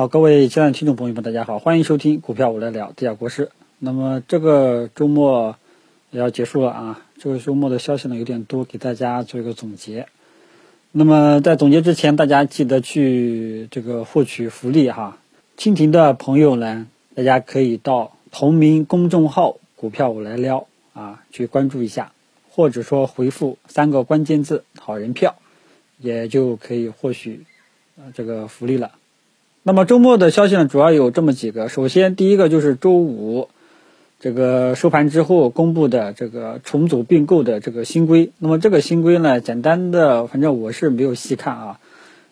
好，各位亲爱的听众朋友们，大家好，欢迎收听股票我来聊，地下国师。那么这个周末也要结束了啊，这个周末的消息呢有点多，给大家做一个总结。那么在总结之前，大家记得去这个获取福利哈。蜻蜓的朋友呢，大家可以到同名公众号“股票我来撩”啊去关注一下，或者说回复三个关键字“好人票”，也就可以获取这个福利了。那么周末的消息呢，主要有这么几个。首先，第一个就是周五这个收盘之后公布的这个重组并购的这个新规。那么这个新规呢，简单的，反正我是没有细看啊。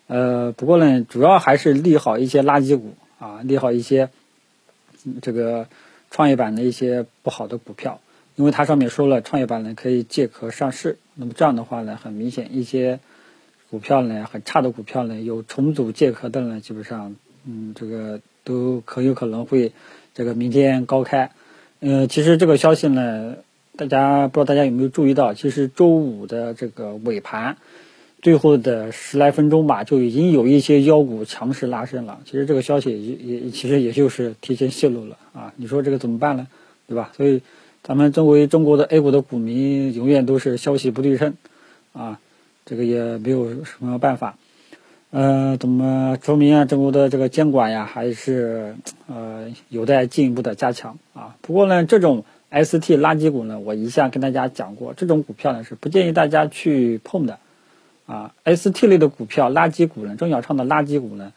呃，不过呢，主要还是利好一些垃圾股啊，利好一些这个创业板的一些不好的股票，因为它上面说了，创业板呢可以借壳上市。那么这样的话呢，很明显一些。股票呢，很差的股票呢，有重组借壳的呢，基本上，嗯，这个都很有可能会这个明天高开。呃，其实这个消息呢，大家不知道大家有没有注意到，其实周五的这个尾盘，最后的十来分钟吧，就已经有一些妖股强势拉升了。其实这个消息也也其实也就是提前泄露了啊。你说这个怎么办呢？对吧？所以咱们作为中国的 A 股的股民，永远都是消息不对称啊。这个也没有什么办法，呃，怎么说明啊？中国的这个监管呀，还是呃有待进一步的加强啊。不过呢，这种 ST 垃圾股呢，我一向跟大家讲过，这种股票呢是不建议大家去碰的啊。ST 类的股票，垃圾股呢，中小创的垃圾股呢，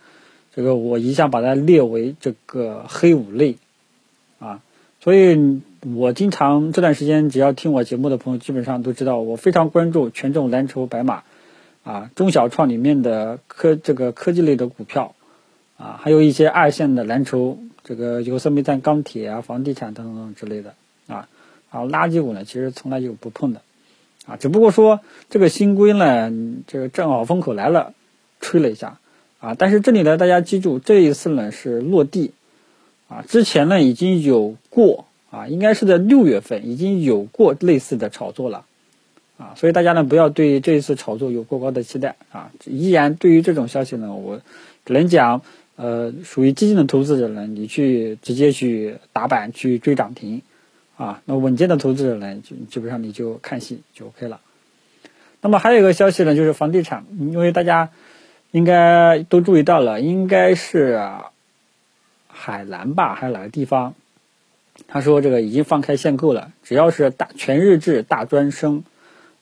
这个我一向把它列为这个黑五类啊。所以，我经常这段时间，只要听我节目的朋友，基本上都知道，我非常关注权重蓝筹白马，啊，中小创里面的科这个科技类的股票，啊，还有一些二线的蓝筹，这个有色、煤炭、钢铁啊、房地产等等等之类的，啊，然后垃圾股呢，其实从来就不碰的，啊，只不过说这个新规呢，这个正好风口来了，吹了一下，啊，但是这里呢，大家记住，这一次呢是落地。啊，之前呢已经有过啊，应该是在六月份已经有过类似的炒作了，啊，所以大家呢不要对这一次炒作有过高的期待啊。依然对于这种消息呢，我只能讲，呃，属于激进的投资者呢，你去直接去打板去追涨停，啊，那稳健的投资者呢，就基本上你就看戏就 OK 了。那么还有一个消息呢，就是房地产，因为大家应该都注意到了，应该是。海南吧，还有哪个地方？他说这个已经放开限购了，只要是大全日制大专生，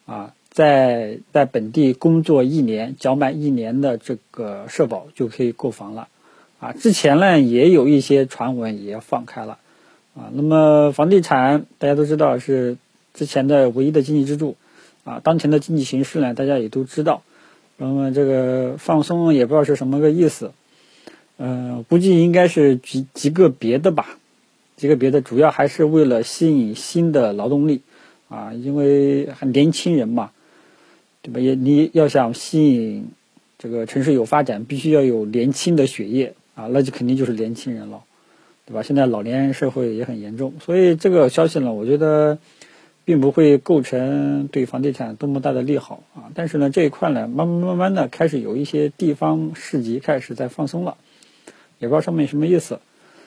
啊，在在本地工作一年，缴满一年的这个社保就可以购房了，啊，之前呢也有一些传闻也放开了，啊，那么房地产大家都知道是之前的唯一的经济支柱，啊，当前的经济形势呢大家也都知道，那么这个放松也不知道是什么个意思。嗯，估计应该是极极个别的吧，极个别的，主要还是为了吸引新的劳动力啊，因为很年轻人嘛，对吧？也你要想吸引这个城市有发展，必须要有年轻的血液啊，那就肯定就是年轻人了，对吧？现在老年人社会也很严重，所以这个消息呢，我觉得并不会构成对房地产多么大的利好啊。但是呢，这一块呢，慢慢慢慢的开始有一些地方市集开始在放松了。也不知道上面什么意思，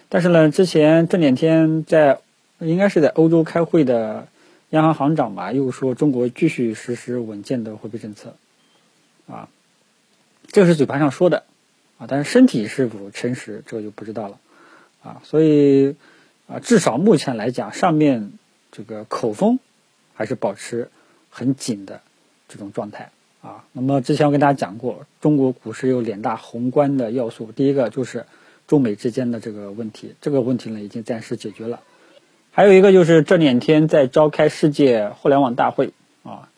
但是呢，之前这两天在应该是在欧洲开会的央行行长吧，又说中国继续实施稳健的货币政策，啊，这是嘴巴上说的，啊，但是身体是否诚实，这个就不知道了，啊，所以啊，至少目前来讲，上面这个口风还是保持很紧的这种状态。啊，那么之前我跟大家讲过，中国股市有两大宏观的要素，第一个就是中美之间的这个问题，这个问题呢已经暂时解决了，还有一个就是这两天在召开世界互联网大会啊，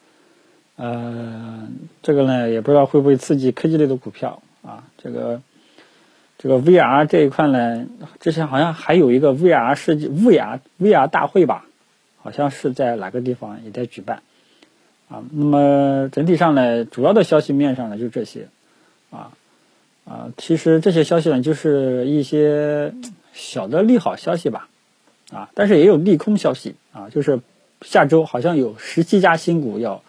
呃，这个呢也不知道会不会刺激科技类的股票啊，这个这个 VR 这一块呢，之前好像还有一个 VR 世界 VR VR 大会吧，好像是在哪个地方也在举办。啊，那么整体上呢，主要的消息面上呢就这些，啊啊，其实这些消息呢就是一些小的利好消息吧，啊，但是也有利空消息啊，就是下周好像有十七家新股要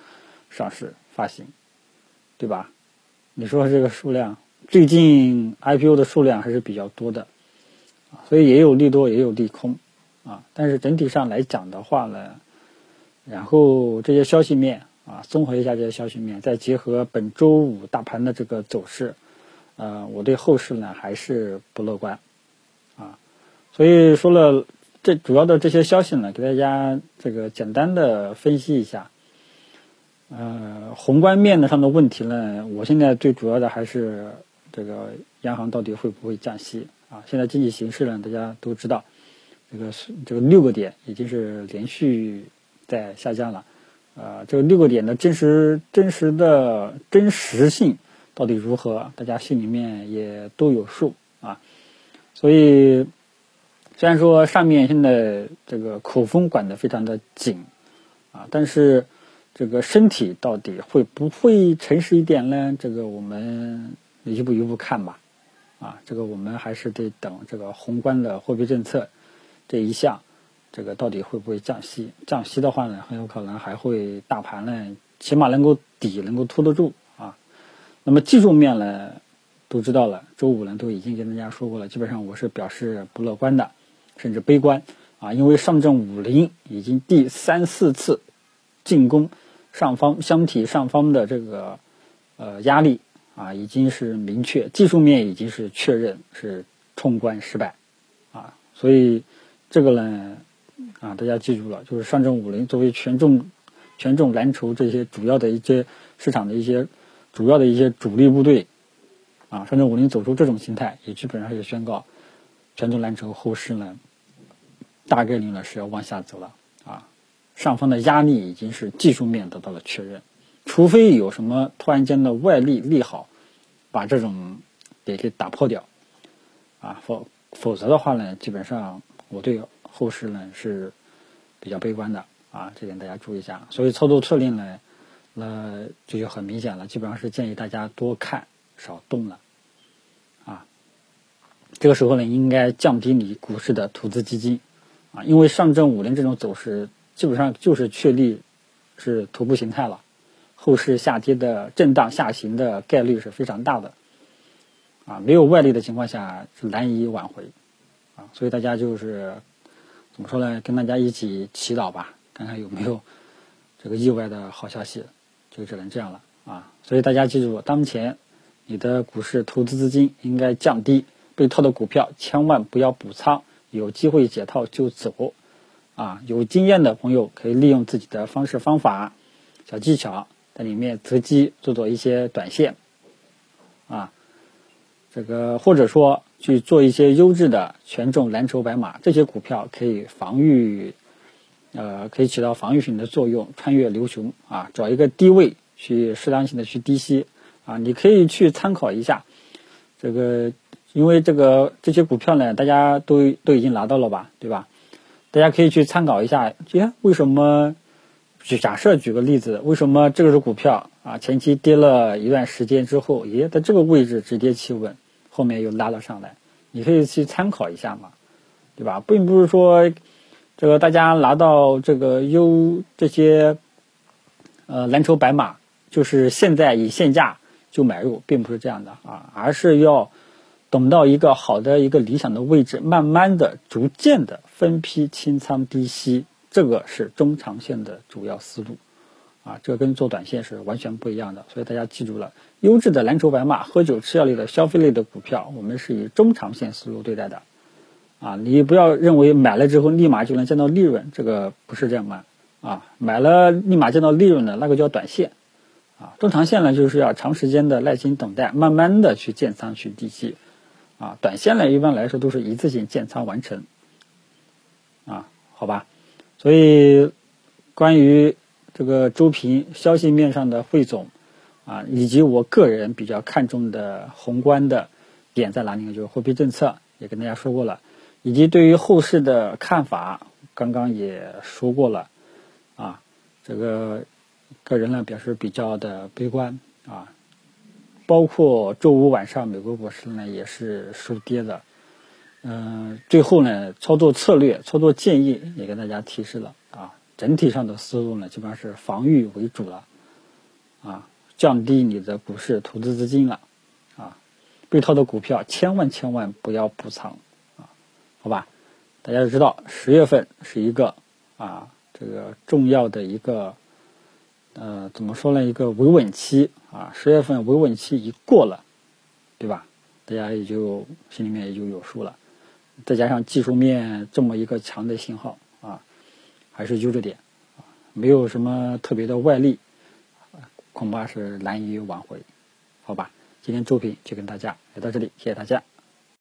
上市发行，对吧？你说这个数量最近 IPO 的数量还是比较多的，所以也有利多也有利空，啊，但是整体上来讲的话呢，然后这些消息面啊，综合一下这些消息面，再结合本周五大盘的这个走势，呃，我对后市呢还是不乐观，啊，所以说了这主要的这些消息呢，给大家这个简单的分析一下。呃，宏观面的上的问题呢，我现在最主要的还是这个央行到底会不会降息啊？现在经济形势呢，大家都知道，这个是这个六个点已经是连续在下降了，呃，这个六个点的真实真实的真实性到底如何，大家心里面也都有数啊。所以虽然说上面现在这个口风管得非常的紧啊，但是。这个身体到底会不会诚实一点呢？这个我们一步一步看吧。啊，这个我们还是得等这个宏观的货币政策这一项，这个到底会不会降息？降息的话呢，很有可能还会大盘呢，起码能够底能够拖得住啊。那么技术面呢，都知道了，周五呢都已经跟大家说过了，基本上我是表示不乐观的，甚至悲观啊，因为上证五零已经第三四次进攻。上方箱体上方的这个呃压力啊，已经是明确，技术面已经是确认是冲关失败啊，所以这个呢啊，大家记住了，就是上证五零作为权重权重蓝筹这些主要的一些市场的一些主要的一些主力部队啊，上证五零走出这种形态，也基本上是宣告权重蓝筹后市呢大概率呢是要往下走了啊。上方的压力已经是技术面得到了确认，除非有什么突然间的外力利好，把这种给给打破掉，啊，否否则的话呢，基本上我对后市呢是比较悲观的啊，这点大家注意一下。所以操作策略呢，那这就很明显了，基本上是建议大家多看少动了，这个时候呢应该降低你股市的投资基金，啊，因为上证五零这种走势。基本上就是确立是头部形态了，后市下跌的震荡下行的概率是非常大的，啊，没有外力的情况下是难以挽回，啊，所以大家就是怎么说呢？跟大家一起祈祷吧，看看有没有这个意外的好消息，就只能这样了啊。所以大家记住，当前你的股市投资资金应该降低，被套的股票千万不要补仓，有机会解套就走。啊，有经验的朋友可以利用自己的方式方法、小技巧，在里面择机做做一些短线，啊，这个或者说去做一些优质的权重蓝筹白马，这些股票可以防御，呃，可以起到防御性的作用，穿越牛熊啊，找一个低位去适当性的去低吸。啊，你可以去参考一下，这个因为这个这些股票呢，大家都都已经拿到了吧，对吧？大家可以去参考一下，耶，为什么？举假设举个例子，为什么这个是股票啊？前期跌了一段时间之后，耶，在这个位置止跌企稳，后面又拉了上来，你可以去参考一下嘛，对吧？并不是说这个大家拿到这个优这些呃蓝筹白马，就是现在以现价就买入，并不是这样的啊，而是要。等到一个好的一个理想的位置，慢慢的、逐渐的分批清仓低吸，这个是中长线的主要思路，啊，这跟做短线是完全不一样的。所以大家记住了，优质的蓝筹白马、喝酒吃药类的消费类的股票，我们是以中长线思路对待的，啊，你不要认为买了之后立马就能见到利润，这个不是这样的，啊，买了立马见到利润的那个叫短线，啊，中长线呢就是要长时间的耐心等待，慢慢的去建仓去低吸。啊，短线呢一般来说都是一次性建仓完成，啊，好吧，所以关于这个周评消息面上的汇总，啊，以及我个人比较看重的宏观的点在哪里呢？就是货币政策，也跟大家说过了，以及对于后市的看法，刚刚也说过了，啊，这个个人呢表示比较的悲观，啊。包括周五晚上美国股市呢也是收跌的，嗯，最后呢操作策略、操作建议也跟大家提示了啊，整体上的思路呢基本上是防御为主了，啊，降低你的股市投资资金了，啊，被套的股票千万千万不要补仓啊，好吧？大家都知道，十月份是一个啊这个重要的一个呃怎么说呢？一个维稳期啊，十月份维稳期一过了，对吧？大家也就心里面也就有数了。再加上技术面这么一个强的信号啊，还是悠着点，没有什么特别的外力，恐怕是难以挽回，好吧？今天周评就跟大家聊到这里，谢谢大家。